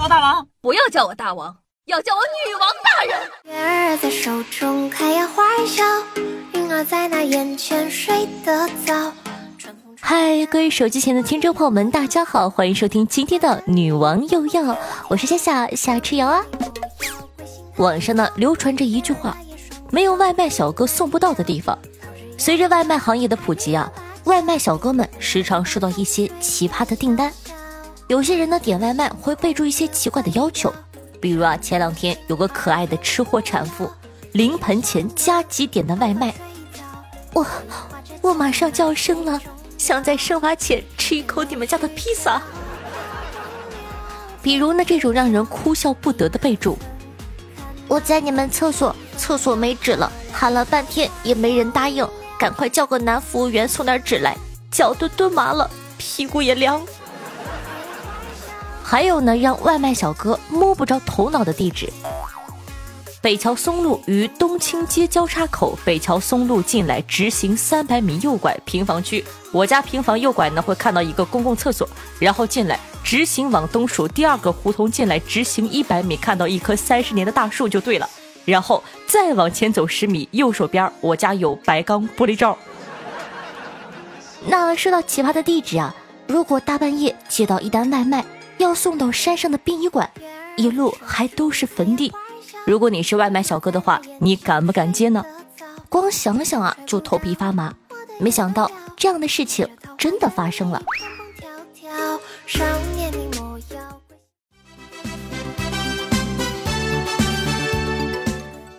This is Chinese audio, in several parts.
我大王，不要叫我大王，要叫我女王大人。月儿在手中开呀花儿笑，云儿在那眼前睡得早。嗨，各位手机前的听众朋友们，大家好，欢迎收听今天的《女王又要》，我是夏夏夏吃瑶啊。网上呢流传着一句话：没有外卖小哥送不到的地方。随着外卖行业的普及啊，外卖小哥们时常收到一些奇葩的订单。有些人呢点外卖会备注一些奇怪的要求，比如啊，前两天有个可爱的吃货产妇，临盆前加急点的外卖，我我马上就要生了。想在生娃前吃一口你们家的披萨。比如呢，这种让人哭笑不得的备注：我在你们厕所，厕所没纸了，喊了半天也没人答应，赶快叫个男服务员送点纸来，脚都蹲麻了，屁股也凉。还有呢，让外卖小哥摸不着头脑的地址。北桥松路与东青街交叉口，北桥松路进来直行三百米右拐，平房区。我家平房右拐呢，会看到一个公共厕所，然后进来直行往东数第二个胡同进来，直行一百米看到一棵三十年的大树就对了。然后再往前走十米，右手边我家有白钢玻璃罩。那说到奇葩的地址啊，如果大半夜接到一单外卖，要送到山上的殡仪馆，一路还都是坟地。如果你是外卖小哥的话，你敢不敢接呢？光想想啊，就头皮发麻。没想到这样的事情真的发生了。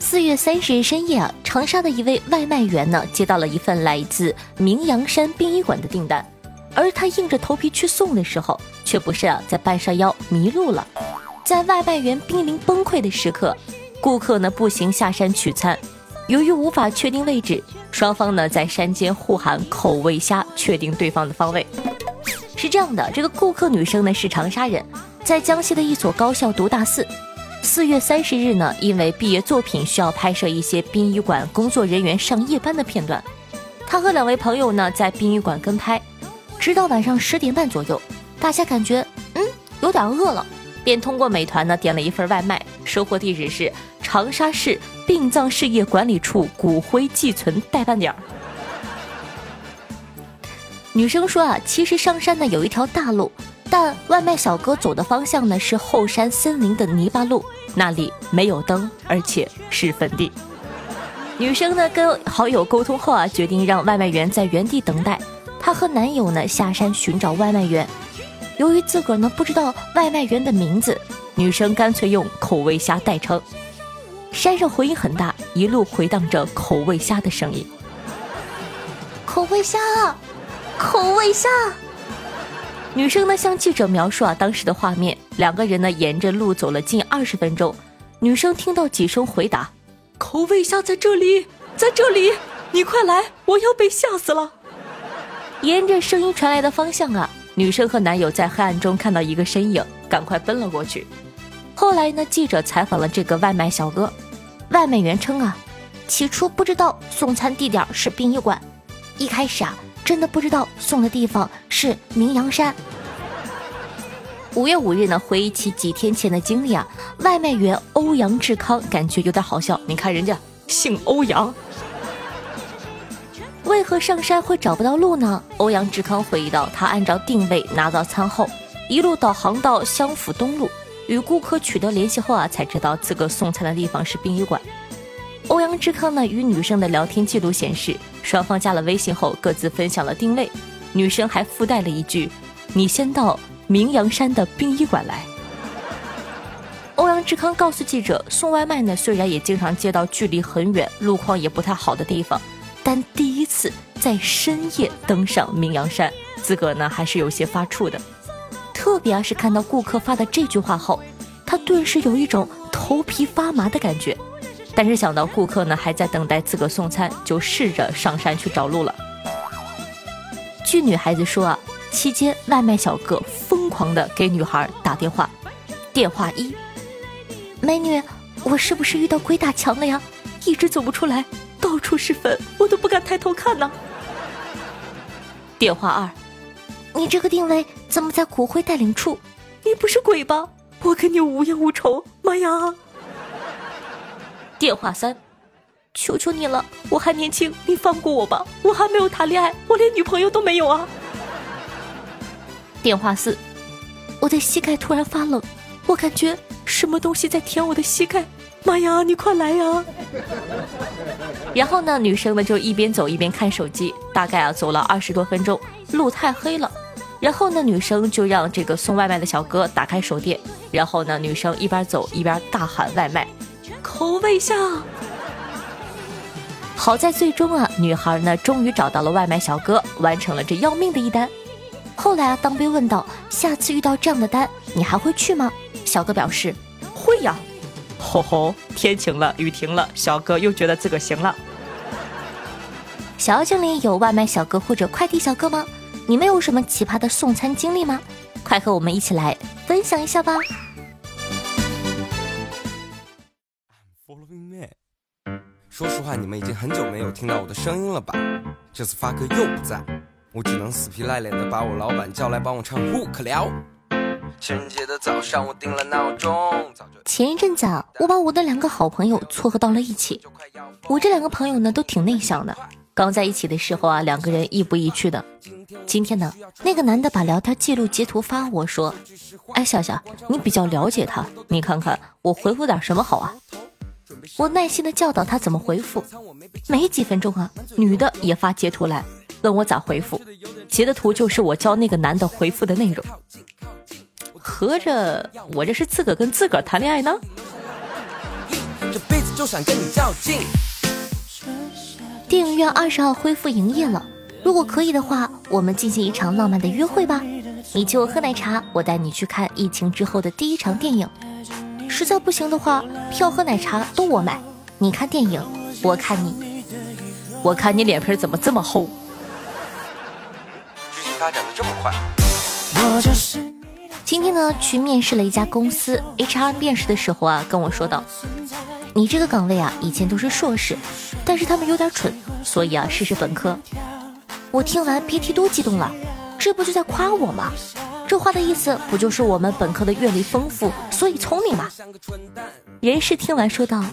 四月三十日深夜啊，长沙的一位外卖员呢，接到了一份来自明阳山殡仪馆的订单，而他硬着头皮去送的时候，却不慎啊在半山腰迷路了。在外卖员濒临崩溃的时刻。顾客呢步行下山取餐，由于无法确定位置，双方呢在山间互喊口味虾，确定对方的方位。是这样的，这个顾客女生呢是长沙人，在江西的一所高校读大四。四月三十日呢，因为毕业作品需要拍摄一些殡仪馆工作人员上夜班的片段，她和两位朋友呢在殡仪馆跟拍，直到晚上十点半左右，大家感觉嗯有点饿了，便通过美团呢点了一份外卖，收货地址是。长沙市殡葬事业管理处骨灰寄存代办点。女生说啊，其实上山呢有一条大路，但外卖小哥走的方向呢是后山森林的泥巴路，那里没有灯，而且是坟地。女生呢跟好友沟通后啊，决定让外卖员在原地等待。她和男友呢下山寻找外卖员，由于自个儿呢不知道外卖员的名字，女生干脆用口味虾代称。山上回音很大，一路回荡着口味虾的声音。口味虾，口味虾。女生呢向记者描述啊当时的画面，两个人呢沿着路走了近二十分钟，女生听到几声回答：“口味虾在这里，在这里，你快来，我要被吓死了。”沿着声音传来的方向啊，女生和男友在黑暗中看到一个身影，赶快奔了过去。后来呢？记者采访了这个外卖小哥，外卖员称啊，起初不知道送餐地点是殡仪馆，一开始啊，真的不知道送的地方是明阳山。五月五日呢，回忆起几天前的经历啊，外卖员欧阳志康感觉有点好笑。你看人家姓欧阳，为何上山会找不到路呢？欧阳志康回忆到，他按照定位拿到餐后，一路导航到湘府东路。与顾客取得联系后啊，才知道自个送餐的地方是殡仪馆。欧阳志康呢与女生的聊天记录显示，双方加了微信后各自分享了定位，女生还附带了一句：“你先到明阳山的殡仪馆来。”欧阳志康告诉记者，送外卖呢虽然也经常接到距离很远、路况也不太好的地方，但第一次在深夜登上明阳山，自个呢还是有些发怵的。特别啊是看到顾客发的这句话后，他顿时有一种头皮发麻的感觉。但是想到顾客呢还在等待自个送餐，就试着上山去找路了。据女孩子说啊，期间外卖小哥疯狂的给女孩打电话。电话一：美女，我是不是遇到鬼打墙了呀？一直走不出来，到处是坟，我都不敢抬头看呢。电话二。你这个定位怎么在骨灰带领处？你不是鬼吧？我跟你无冤无仇。妈呀！电话三，求求你了，我还年轻，你放过我吧，我还没有谈恋爱，我连女朋友都没有啊。电话四，我的膝盖突然发冷，我感觉什么东西在舔我的膝盖。妈呀，你快来呀！然后呢，女生呢就一边走一边看手机，大概啊走了二十多分钟，路太黑了。然后呢，女生就让这个送外卖的小哥打开手电，然后呢，女生一边走一边大喊外卖，口味下。好在最终啊，女孩呢终于找到了外卖小哥，完成了这要命的一单。后来啊，当被问到下次遇到这样的单，你还会去吗？小哥表示会呀。吼吼，天晴了，雨停了，小哥又觉得自个行了。小妖精里有外卖小哥或者快递小哥吗？你们有什么奇葩的送餐经历吗？快和我们一起来分享一下吧！说实话，你们已经很久没有听到我的声音了吧？这次发哥又不在，我只能死皮赖脸的把我老板叫来帮我唱《不可聊》。情人节的早上，我定了闹钟。前一阵子啊，我把我的两个好朋友撮合到了一起。我这两个朋友呢，都挺内向的。刚在一起的时候啊，两个人亦步亦趋的。今天呢，那个男的把聊天记录截图发我说：“哎，笑笑，你比较了解他，你看看我回复点什么好啊？”我耐心的教导他怎么回复。没几分钟啊，女的也发截图来问我咋回复，截的图就是我教那个男的回复的内容。合着我这是自个跟自个谈恋爱呢？这辈子就想跟你较劲。电影院二十号恢复营业了，如果可以的话，我们进行一场浪漫的约会吧。你请我喝奶茶，我带你去看疫情之后的第一场电影。实在不行的话，票和奶茶都我买。你看电影，我看你。我看你脸皮怎么这么厚？剧情发展的这么快。今天呢，去面试了一家公司，HR 面试的时候啊，跟我说道。你这个岗位啊，以前都是硕士，但是他们有点蠢，所以啊，试试本科。我听完别提多激动了，这不就在夸我吗？这话的意思不就是我们本科的阅历丰富，所以聪明吗？人事听完说道：“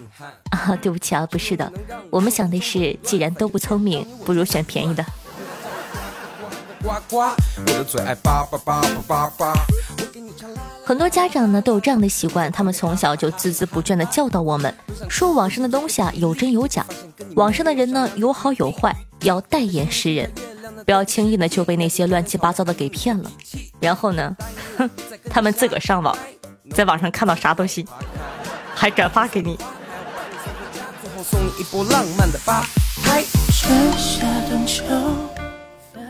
啊，对不起啊，不是的，我们想的是，既然都不聪明，不如选便宜的。”很多家长呢都有这样的习惯，他们从小就孜孜不倦地教导我们，说网上的东西啊有真有假，网上的人呢有好有坏，要戴眼识人，不要轻易的就被那些乱七八糟的给骗了。然后呢，哼，他们自个上网，在网上看到啥都信，还转发给你。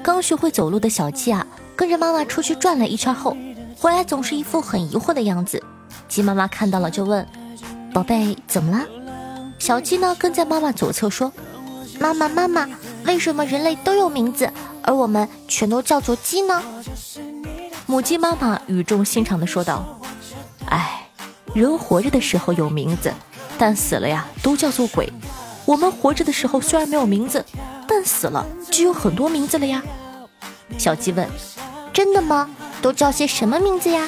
刚学会走路的小鸡啊，跟着妈妈出去转了一圈后。回来总是一副很疑惑的样子，鸡妈妈看到了就问：“宝贝，怎么了？”小鸡呢跟在妈妈左侧说：“妈妈，妈妈，为什么人类都有名字，而我们全都叫做鸡呢？”母鸡妈妈语重心长地说道：“哎，人活着的时候有名字，但死了呀都叫做鬼。我们活着的时候虽然没有名字，但死了就有很多名字了呀。”小鸡问：“真的吗？”都叫些什么名字呀？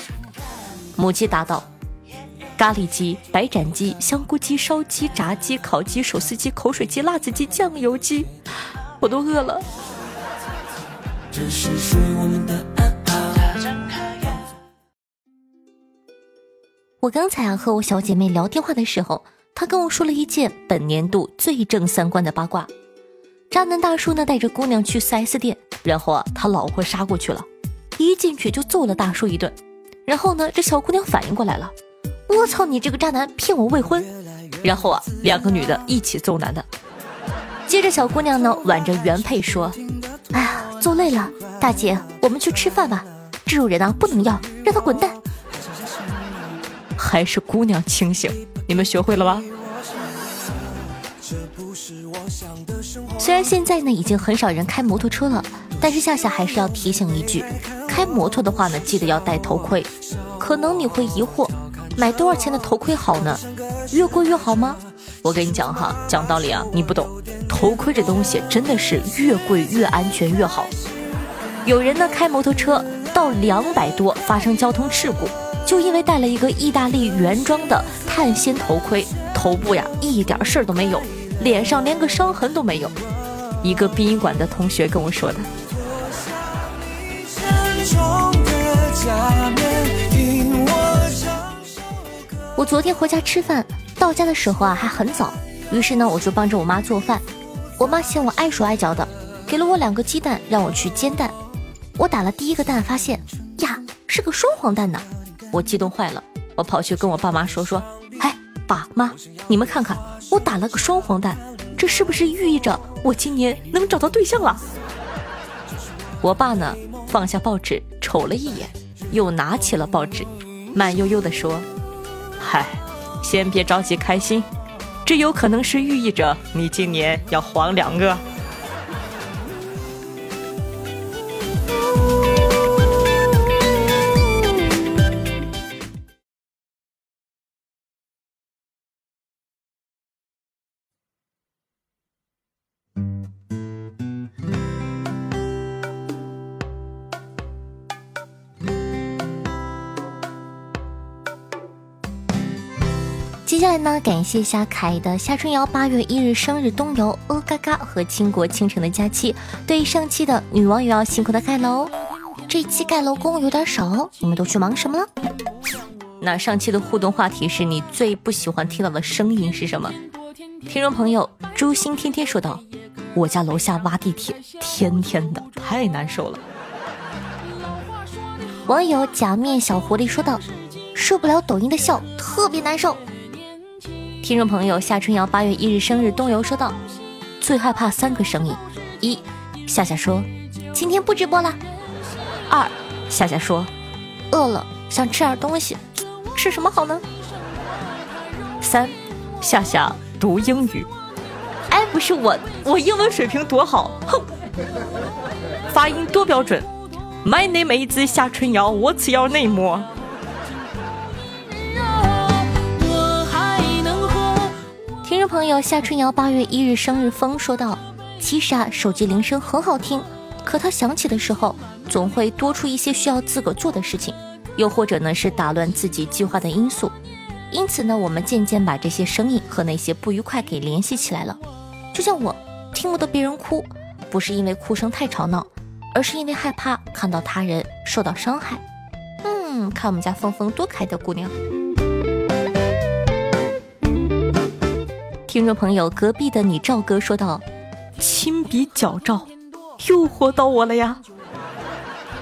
母鸡答道：咖喱鸡、白斩鸡、香菇鸡、烧鸡、炸鸡、烤鸡、手撕鸡、口水鸡、辣子鸡、酱油鸡。我都饿了。我刚才啊和我小姐妹聊电话的时候，她跟我说了一件本年度最正三观的八卦：渣男大叔呢带着姑娘去 4S 店，然后啊他老婆杀过去了。一进去就揍了大叔一顿，然后呢，这小姑娘反应过来了，我操你这个渣男骗我未婚，然后啊，两个女的一起揍男的。接着小姑娘呢挽着原配说：“哎呀，揍累了，大姐，我们去吃饭吧。这种人啊不能要，让他滚蛋。”还是姑娘清醒，你们学会了吗？虽然现在呢已经很少人开摩托车了，但是夏夏还是要提醒一句。开摩托的话呢，记得要戴头盔。可能你会疑惑，买多少钱的头盔好呢？越贵越好吗？我跟你讲哈，讲道理啊，你不懂。头盔这东西真的是越贵越安全越好。有人呢开摩托车到两百多发生交通事故，就因为戴了一个意大利原装的碳纤头盔，头部呀一点事儿都没有，脸上连个伤痕都没有。一个殡仪馆的同学跟我说的。下面因我我昨天回家吃饭，到家的时候啊还很早，于是呢我就帮着我妈做饭。我妈嫌我碍手碍脚的，给了我两个鸡蛋让我去煎蛋。我打了第一个蛋，发现呀是个双黄蛋呢，我激动坏了，我跑去跟我爸妈说说，哎爸妈，你们看看我打了个双黄蛋，这是不是寓意着我今年能找到对象了？我爸呢放下报纸瞅了一眼，又拿起了报纸，慢悠悠地说。嗨，先别着急开心，这有可能是寓意着你今年要黄两个。呢，感谢一下凯的夏春瑶八月一日生日冬游哦嘎嘎和倾国倾城的假期。对上期的女网友要辛苦的盖楼，这期盖楼工有点少，你们都去忙什么了？那上期的互动话题是你最不喜欢听到的声音是什么？听众朋友朱星天天说道：“我家楼下挖地铁，天天的太难受了。”网友假面小狐狸说道：“受不了抖音的笑，特别难受。”听众朋友夏春瑶八月一日生日东游说道：“最害怕三个声音：一，夏夏说今天不直播了；二，夏夏说饿了想吃点东西，吃什么好呢？三，夏夏读英语。哎，不是我，我英文水平多好，哼，发音多标准。My name is 夏春瑶，What's your name？” 朋友夏春瑶八月一日生日风说道：“其实啊，手机铃声很好听，可它响起的时候，总会多出一些需要自个做的事情，又或者呢是打乱自己计划的因素。因此呢，我们渐渐把这些声音和那些不愉快给联系起来了。就像我听不得别人哭，不是因为哭声太吵闹，而是因为害怕看到他人受到伤害。嗯，看我们家峰峰多可爱的姑娘。”听众朋友，隔壁的你赵哥说道：“亲笔矫照，诱惑到我了呀。”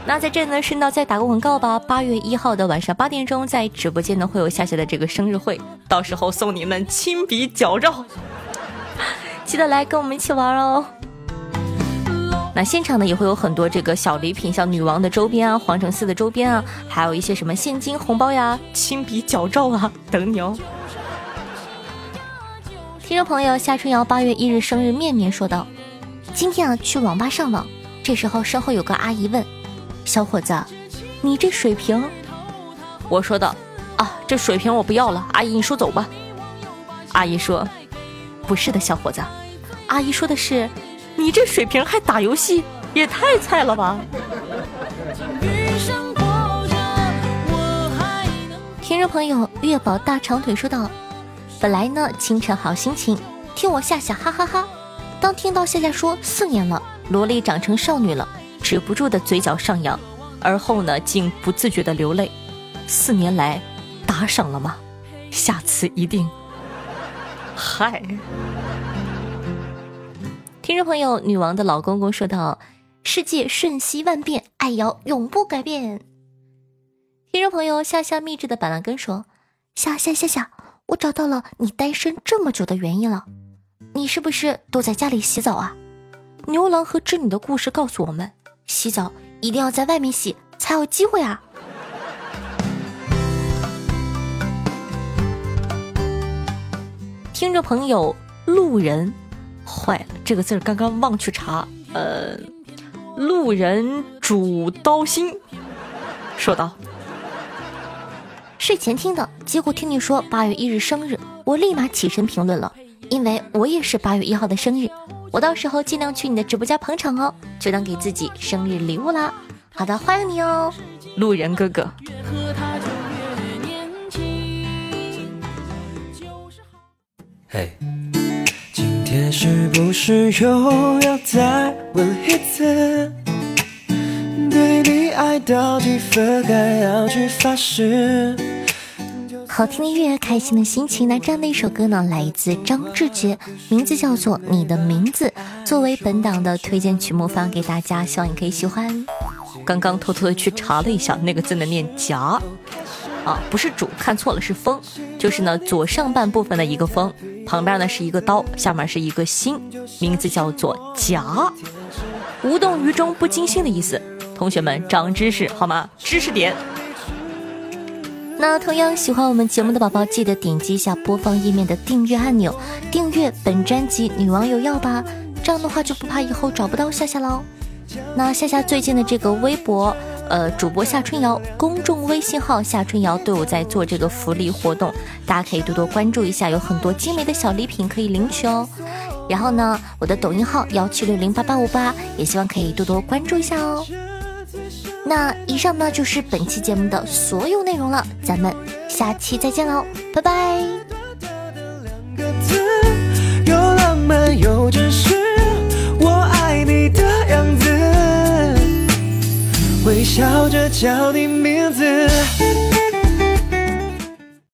那在这呢，顺道再打个广告吧。八月一号的晚上八点钟，在直播间呢会有夏夏的这个生日会，到时候送你们亲笔矫照，记得来跟我们一起玩哦。那现场呢也会有很多这个小礼品，像女王的周边啊、皇城寺的周边啊，还有一些什么现金红包呀、亲笔矫照啊，等你哦。听众朋友夏春瑶八月一日生日面面说道：“今天啊去网吧上网，这时候身后有个阿姨问：小伙子，你这水平？我说道：啊，这水平我不要了，阿姨你说走吧。阿姨说：不是的，小伙子，阿姨说的是，你这水平还打游戏，也太菜了吧。听众朋友月宝大长腿说道。本来呢，清晨好心情，听我夏夏哈哈哈。当听到夏夏说四年了，萝莉长成少女了，止不住的嘴角上扬，而后呢，竟不自觉的流泪。四年来，打赏了吗？下次一定。嗨，听众朋友，女王的老公公说道：“世界瞬息万变，爱瑶永不改变。”听众朋友，夏夏秘制的板蓝根说：“夏夏夏夏。”我找到了你单身这么久的原因了，你是不是都在家里洗澡啊？牛郎和织女的故事告诉我们，洗澡一定要在外面洗才有机会啊！听着朋友路人，坏了，这个字儿刚刚忘去查，呃，路人主刀心说道。睡前听的，结果听你说八月一日生日，我立马起身评论了，因为我也是八月一号的生日，我到时候尽量去你的直播间捧场哦，就当给自己生日礼物啦。好的，欢迎你哦，路人哥哥。嘿，今天是不是又要再问一次？对你爱到几分，该要去发誓？好听的音乐，开心的心情。那这样的一首歌呢，来自张志杰，名字叫做《你的名字》，作为本档的推荐曲目发给大家，希望你可以喜欢。刚刚偷偷的去查了一下，那个字呢念夹，啊，不是主，看错了，是风，就是呢左上半部分的一个风，旁边呢是一个刀，下面是一个心，名字叫做夹，无动于衷，不惊心的意思。同学们长知识好吗？知识点。那同样喜欢我们节目的宝宝，记得点击一下播放页面的订阅按钮，订阅本专辑《女网友要》吧，这样的话就不怕以后找不到夏夏喽。那夏夏最近的这个微博，呃，主播夏春瑶，公众微信号夏春瑶都有在做这个福利活动，大家可以多多关注一下，有很多精美的小礼品可以领取哦。然后呢，我的抖音号幺七六零八八五八，也希望可以多多关注一下哦。那以上呢就是本期节目的所有内容了，咱们下期再见喽，拜拜。笑着叫你名字。